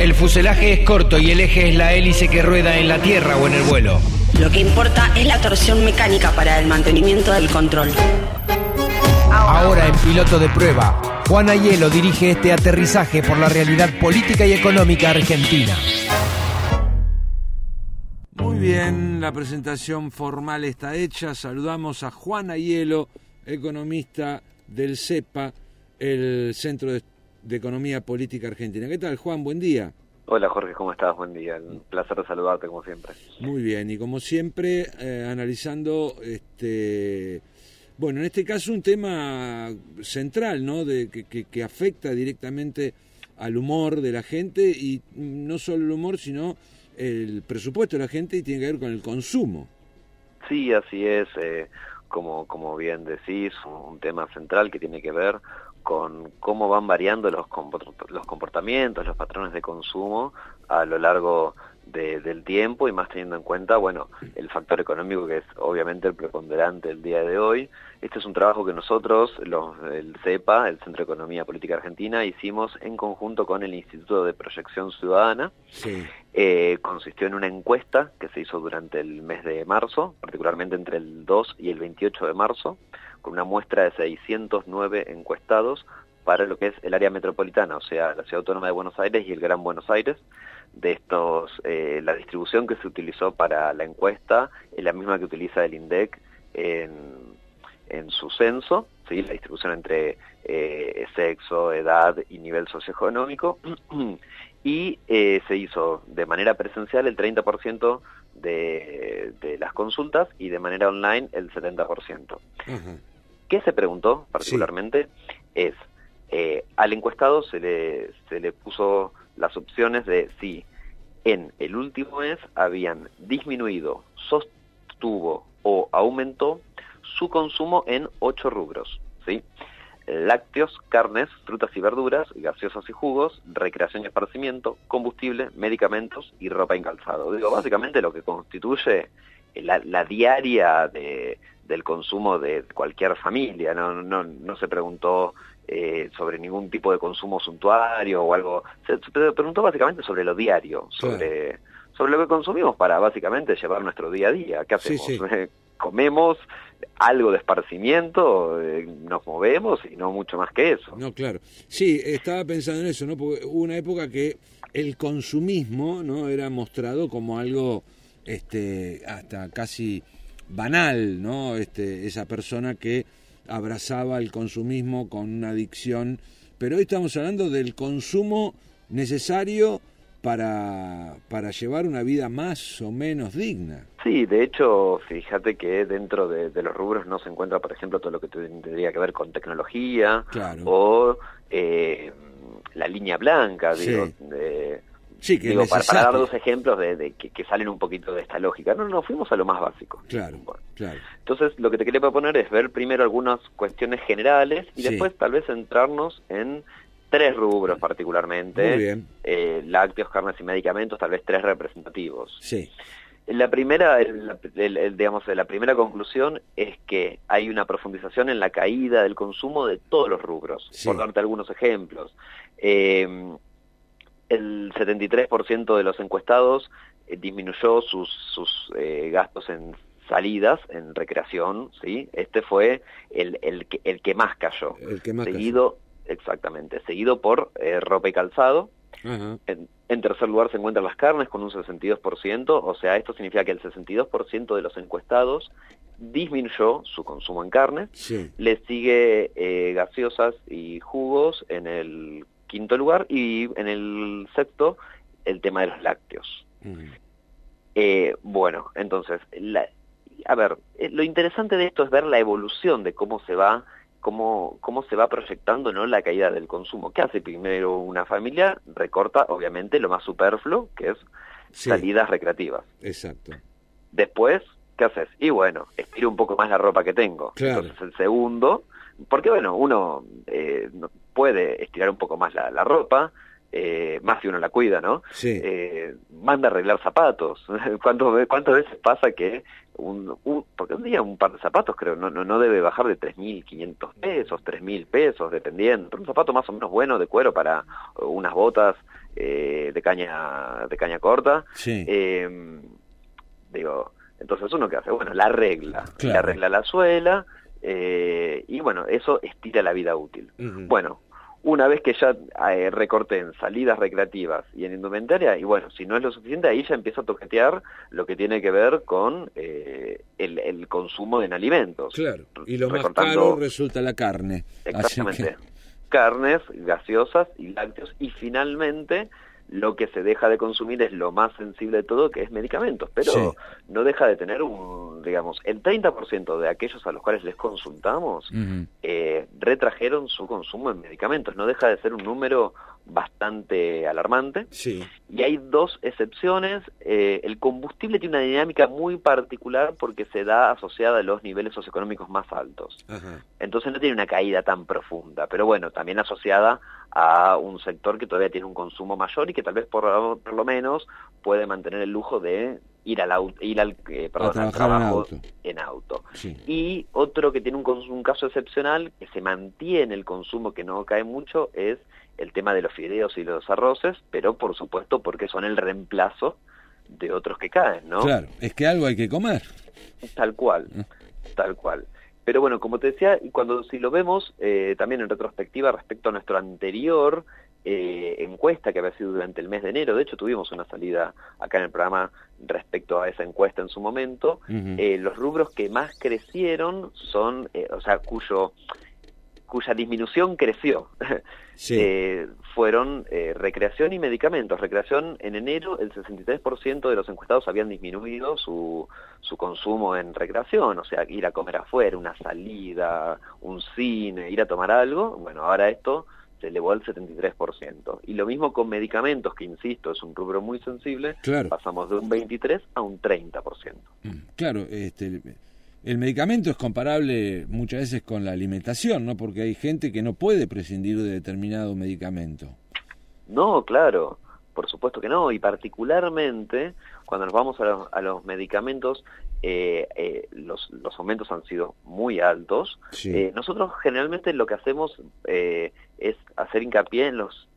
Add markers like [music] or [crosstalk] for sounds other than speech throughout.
El fuselaje es corto y el eje es la hélice que rueda en la tierra o en el vuelo. Lo que importa es la torsión mecánica para el mantenimiento del control. Ahora en piloto de prueba, Juan Ayelo dirige este aterrizaje por la realidad política y económica argentina. Muy bien, la presentación formal está hecha. Saludamos a Juan Ayelo, economista del CEPA, el Centro de, de Economía Política Argentina. ¿Qué tal, Juan? Buen día. Hola Jorge, ¿cómo estás? Buen día. Un placer de saludarte como siempre. Muy bien, y como siempre, eh, analizando, este, bueno, en este caso un tema central, ¿no? De, que, que, que afecta directamente al humor de la gente y no solo el humor, sino el presupuesto de la gente y tiene que ver con el consumo. Sí, así es. Eh, como, como bien decís, un, tema central que tiene que ver con cómo van variando los, los comportamientos, los patrones de consumo a lo largo de, del tiempo y más teniendo en cuenta, bueno, el factor económico que es obviamente el preponderante el día de hoy. Este es un trabajo que nosotros, los, el CEPA, el Centro de Economía Política Argentina, hicimos en conjunto con el Instituto de Proyección Ciudadana. Sí. Eh, consistió en una encuesta que se hizo durante el mes de marzo, particularmente entre el 2 y el 28 de marzo, con una muestra de 609 encuestados para lo que es el área metropolitana, o sea, la Ciudad Autónoma de Buenos Aires y el Gran Buenos Aires. De estos, eh, la distribución que se utilizó para la encuesta es la misma que utiliza el INDEC en, en su censo, ¿sí? la distribución entre eh, sexo, edad y nivel socioeconómico, [clears throat] y eh, se hizo de manera presencial el 30% de, de las consultas y de manera online el 70%. Uh -huh. ¿Qué se preguntó particularmente? Sí. Es, eh, al encuestado se le, se le puso las opciones de si en el último mes habían disminuido, sostuvo o aumentó su consumo en ocho rubros, ¿sí? lácteos, carnes, frutas y verduras, gaseosas y jugos, recreación y esparcimiento, combustible, medicamentos y ropa y calzado. Digo, básicamente lo que constituye la, la diaria de, del consumo de cualquier familia, no, no, no se preguntó eh, sobre ningún tipo de consumo suntuario o algo, se, preguntó básicamente sobre lo diario, sobre, claro. sobre lo que consumimos para básicamente llevar nuestro día a día. ¿Qué hacemos? Sí, sí. [laughs] Comemos, algo de esparcimiento, eh, nos movemos y no mucho más que eso. No, claro. Sí, estaba pensando en eso, ¿no? Porque hubo una época que el consumismo, ¿no? Era mostrado como algo, este, hasta casi banal, ¿no? Este, esa persona que abrazaba el consumismo con una adicción, pero hoy estamos hablando del consumo necesario para, para llevar una vida más o menos digna. Sí, de hecho, fíjate que dentro de, de los rubros no se encuentra, por ejemplo, todo lo que tendría que ver con tecnología claro. o eh, la línea blanca, sí. digo, de, Sí, que Digo, para, para, dar dos ejemplos de, de que, que, salen un poquito de esta lógica. No, no, fuimos a lo más básico. Claro, bueno. claro. Entonces, lo que te quería proponer es ver primero algunas cuestiones generales y sí. después tal vez centrarnos en tres rubros particularmente. Muy bien. Eh, lácteos, carnes y medicamentos, tal vez tres representativos. Sí. La primera, el, el, el, digamos, la primera conclusión es que hay una profundización en la caída del consumo de todos los rubros. Sí. Por darte algunos ejemplos. Eh, el 73% de los encuestados eh, disminuyó sus, sus eh, gastos en salidas, en recreación, ¿sí? Este fue el, el, que, el que más cayó. El que más seguido, cayó. Exactamente, seguido por eh, ropa y calzado. Uh -huh. en, en, tercer lugar se encuentran las carnes con un 62%, o sea, esto significa que el 62% de los encuestados disminuyó su consumo en carne. Sí. Le sigue eh, gaseosas y jugos en el quinto lugar y en el sexto el tema de los lácteos. Uh -huh. eh, bueno, entonces, la, a ver, eh, lo interesante de esto es ver la evolución de cómo se va cómo, cómo se va proyectando ¿no? la caída del consumo. ¿Qué hace primero una familia? Recorta, obviamente, lo más superfluo, que es sí. salidas recreativas. Exacto. Después, ¿qué haces? Y bueno, estiro un poco más la ropa que tengo. Claro. Entonces, el segundo, porque bueno, uno eh, puede estirar un poco más la, la ropa, eh, más si uno la cuida, ¿no? Sí. Eh, manda a arreglar zapatos. [laughs] ¿Cuántas, ¿Cuántas veces pasa que un, un, porque un día un par de zapatos creo no, no, no debe bajar de 3.500 pesos, 3.000 pesos, dependiendo. Pero un zapato más o menos bueno de cuero para unas botas eh, de caña de caña corta. Sí. Eh, digo, entonces uno que hace, bueno, la regla, Claro. la regla la suela, eh, y bueno, eso estira la vida útil. Bueno, una vez que ya eh, recorté en salidas recreativas y en indumentaria, y bueno, si no es lo suficiente, ahí ya empiezo a toquetear lo que tiene que ver con eh, el, el consumo en alimentos. Claro. Y lo más Recortando- caro resulta la carne. Exactamente. que, Carnes, gaseosas y lácteos. Y finalmente, lo que se deja de consumir es lo más sensible de todo, que es medicamentos. Pero Sí. no deja de tener un, digamos, el 30% de aquellos a los cuales les consultamos eh, retrajeron su consumo en medicamentos. No deja de ser un número bastante alarmante. Sí. Y hay dos excepciones. Eh, el combustible tiene una dinámica muy particular porque se da asociada a los niveles socioeconómicos más altos. Ajá. Entonces no tiene una caída tan profunda, pero bueno, también asociada a un sector que todavía tiene un consumo mayor y que tal vez por, por lo menos puede mantener el lujo de ir al auto, ir al, eh, perdón, al trabajar en trabajo auto. en auto. Sí. Y otro que tiene un, un caso excepcional, que se mantiene el consumo, que no cae mucho, es el tema de los fideos y los arroces, pero por supuesto porque son el reemplazo de otros que caen, ¿no? Claro. Es que algo hay que comer. Tal cual, tal cual. Pero bueno, como te decía, y cuando si lo vemos eh, también en retrospectiva respecto a nuestro anterior eh, encuesta que había sido durante el mes de enero, de hecho tuvimos una salida acá en el programa respecto a esa encuesta en su momento, eh, los rubros que más crecieron son, eh, o sea, cuyo cuya disminución creció, [laughs] Sí. eh, fueron eh, recreación y medicamentos. Recreación en enero, el 63% de los encuestados habían disminuido su, su consumo en recreación, o sea, ir a comer afuera, una salida, un cine, ir a tomar algo. Bueno, ahora esto se elevó al 73%. Y lo mismo con medicamentos, que insisto, es un rubro muy sensible, Claro. pasamos de un 23 a un 30%. Mm, Claro, este, el medicamento es comparable muchas veces con la alimentación, ¿no? Porque hay gente que no puede prescindir de determinado medicamento. No, claro, por supuesto que no, y particularmente cuando nos vamos a los, a los medicamentos, eh, eh, los, los aumentos han sido muy altos. Sí. Eh, nosotros generalmente lo que hacemos eh, es hacer hincapié en los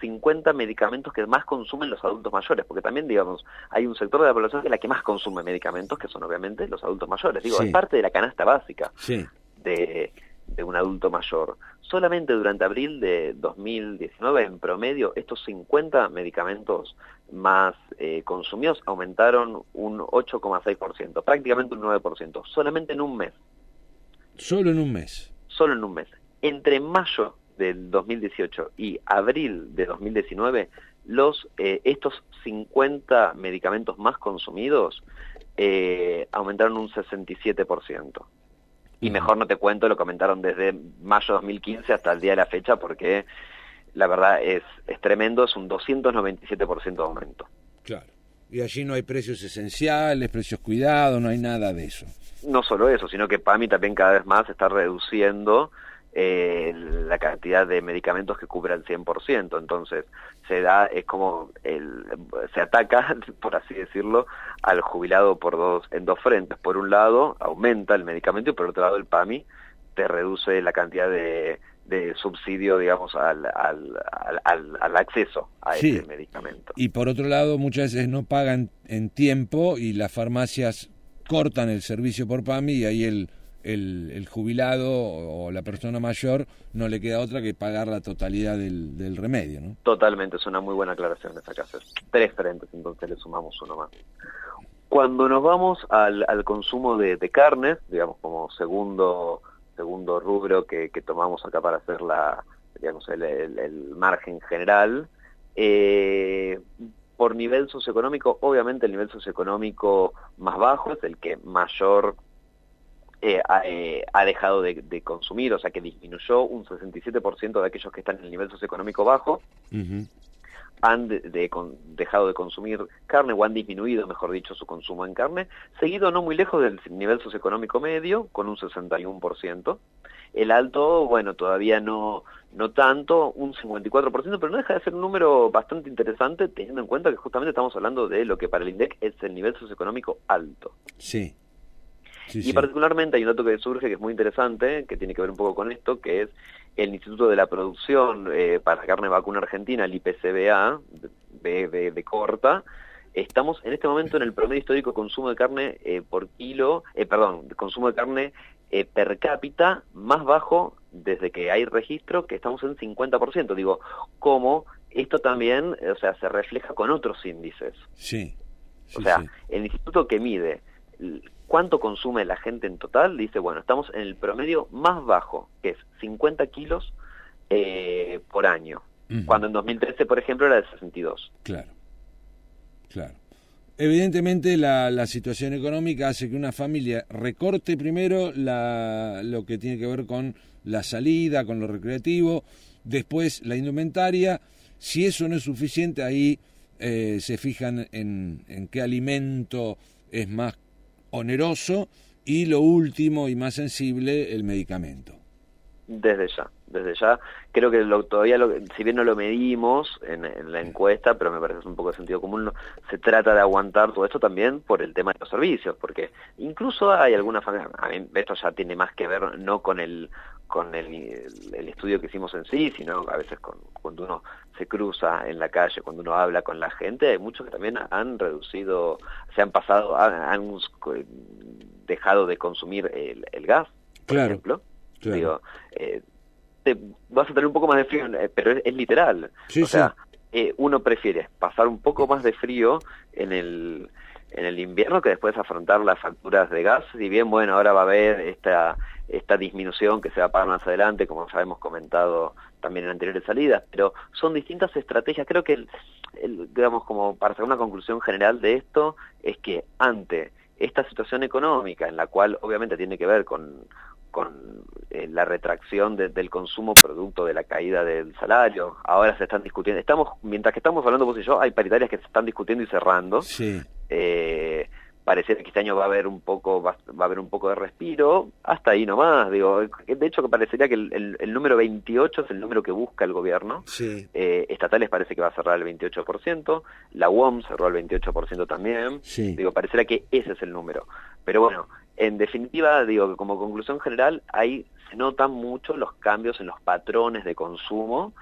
50 medicamentos que más consumen los adultos mayores, porque también, digamos, hay un sector de la población que es la que más consume medicamentos, que son obviamente los adultos mayores. Digo, Sí. es parte de la canasta básica Sí. de, de un adulto mayor. Solamente durante abril de 2019, en promedio, estos 50 medicamentos más eh, consumidos aumentaron un 8,6%, prácticamente un 9%, solamente en un mes, Solo en un mes. solo en un mes. Entre mayo del 2018 y abril de 2019, los, eh, estos 50 medicamentos más consumidos eh, aumentaron un 67%. Y mejor no te cuento, lo comentaron desde mayo de 2015 hasta el día de la fecha, porque la verdad es, es tremendo, es un 297% de aumento. Claro. Y allí no hay precios esenciales, precios cuidados, no hay nada de eso. No solo eso, sino que PAMI también cada vez más está reduciendo eh, la cantidad de medicamentos que cubre al 100%. Entonces, se da, es como, el, se ataca, [laughs] por así decirlo, al jubilado por dos, en dos frentes. Por un lado, aumenta el medicamento y por otro lado, el PAMI te reduce la cantidad de, de subsidio, digamos, al, al, al, al- al acceso a Sí. ese medicamento. Y por otro lado, muchas veces no pagan en tiempo y las farmacias cortan el servicio por PAMI y ahí el, el, jubilado o la persona mayor no le queda otra que pagar la totalidad del, del remedio, ¿no? Totalmente, es una muy buena aclaración esa haces. Tres frentes, entonces le sumamos uno más. Cuando nos vamos al, consumo de, de carnes, digamos como segundo segundo rubro que, que tomamos acá para hacer la digamos el, el- el margen general, eh, por nivel socioeconómico, obviamente el nivel socioeconómico más bajo es el que mayor eh, ha, eh, ha dejado de, de consumir, o sea que disminuyó un 67% de aquellos que están en el nivel socioeconómico bajo, han de- de con- dejado de consumir carne o han disminuido, mejor dicho, su consumo en carne, seguido no muy lejos del nivel socioeconómico medio, con un 61%. El alto, bueno, todavía no, no tanto, un 54%, pero no deja de ser un número bastante interesante, teniendo en cuenta que justamente estamos hablando de lo que para el INDEC es el nivel socioeconómico alto. Sí. Y particularmente hay un dato que surge que es muy interesante, que tiene que ver un poco con esto, que es el Instituto de la Producción eh, para Carne Vacuna Argentina, el IPCBA, de, de, corta, estamos en este momento en el promedio histórico de consumo de carne eh, por kilo, eh, perdón, consumo de carne eh, per cápita más bajo desde que hay registro, que estamos en 50%. Digo, ¿cómo esto también, o sea, se refleja con otros índices? Sí. o sea, el instituto que mide cuánto consume la gente en total, dice, bueno, estamos en el promedio más bajo, que es 50 kilos eh, por año, cuando en 2013, por ejemplo, era de 62. Claro, claro. Evidentemente la, la, situación económica hace que una familia recorte primero la, lo que tiene que ver con la salida, con lo recreativo, después la indumentaria. Si eso no es suficiente, ahí eh, se fijan en, en qué alimento es más oneroso y lo último y más sensible, el medicamento. Desde ya, desde ya. Creo que lo, todavía, lo, si bien no lo medimos en, la encuesta, pero me parece un poco de sentido común, se trata de aguantar todo esto también por el tema de los servicios, porque incluso hay algunas familias, esto ya tiene más que ver no con el con el, el, estudio que hicimos en sí, sino a veces con, cuando uno se cruza en la calle, cuando uno habla con la gente, hay muchos que también han reducido, se han pasado, han, dejado de consumir el, gas, por ejemplo. Digo, eh, te, vas a tener un poco más de frío, eh, pero es, literal. o sea, eh, uno prefiere pasar un poco más de frío en el en el invierno que después afrontar las facturas de gas, si bien bueno, ahora va a haber esta esta disminución que se va a pagar más adelante, como ya hemos comentado también en anteriores salidas, pero son distintas estrategias. Creo que, el, digamos, como para hacer una conclusión general de esto, es que ante esta situación económica, en la cual obviamente tiene que ver con, con eh, la retracción del consumo producto de la caída del salario. Ahora se están discutiendo, estamos, mientras que estamos hablando vos y yo, hay paritarias que se están discutiendo y cerrando. Sí. Eh, parece que este año va a haber un poco va, a haber un poco de respiro hasta ahí nomás digo de hecho que parecería que el, el, número 28 es el número que busca el gobierno sí. eh, estatales parece que va a cerrar el 28% la UOM cerró el 28% también sí. digo parecería que ese es el número pero bueno en definitiva digo que como conclusión general ahí se notan mucho los cambios en los patrones de consumo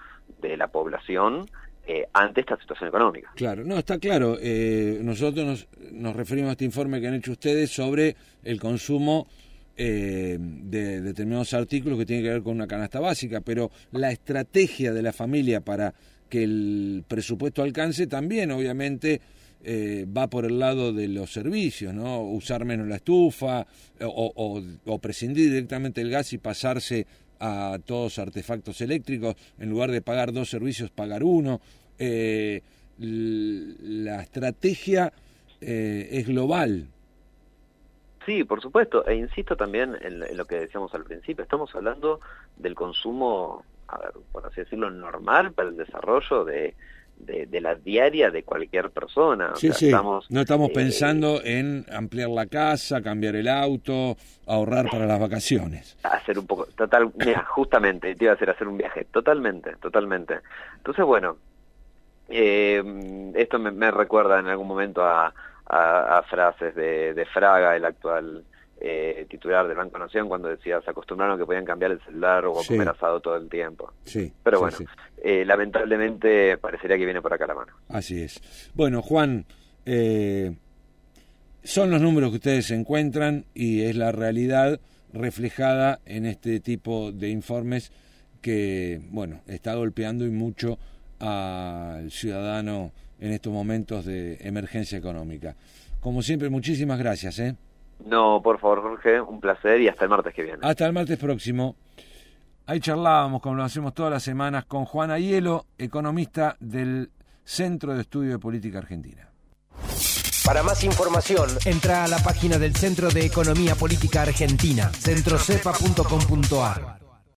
de la población eh, ante esta situación económica. Claro, no, está claro. Eh, nosotros nos, nos, referimos a este informe que han hecho ustedes sobre el consumo eh, de determinados artículos que tienen que ver con una canasta básica, pero la estrategia de la familia para que el presupuesto alcance también, obviamente, va por el lado de los servicios, ¿no? Usar menos la estufa o, o, o prescindir directamente del gas y pasarse a todos artefactos eléctricos, en lugar de pagar dos servicios, pagar uno. Eh, la estrategia eh, es global. Sí, por supuesto, e insisto también en, lo que decíamos al principio, estamos hablando del consumo, a ver, por así decirlo, normal para el desarrollo de, de, la diaria de cualquier persona. Sí, sí. no estamos eh, pensando en ampliar la casa, cambiar el auto, ahorrar para las vacaciones. Hacer un poco, total, mira, [laughs] justamente, te iba a hacer hacer un viaje, totalmente, totalmente. Entonces, bueno, eh, esto me, recuerda en algún momento a, a, frases de, de Fraga, el actual eh, titular del Banco Nación cuando decía se acostumbraron que podían cambiar el celular o comer asado todo el tiempo. Sí, Pero bueno, Eh, lamentablemente parecería que viene por acá la mano. Así es. Bueno, Juan, eh, son los números que ustedes encuentran y es la realidad reflejada en este tipo de informes que, bueno, está golpeando y mucho al ciudadano en estos momentos de emergencia económica. Como siempre, muchísimas gracias. ¿eh? No, por favor, Jorge, un placer y hasta el martes que viene. Hasta el martes próximo. Ahí charlábamos, como lo hacemos todas las semanas, con Juana Hielo, economista del Centro de Estudio de Política Argentina. Para más información, entra a la página del Centro de Economía Política Argentina, centrocepa.com.ar.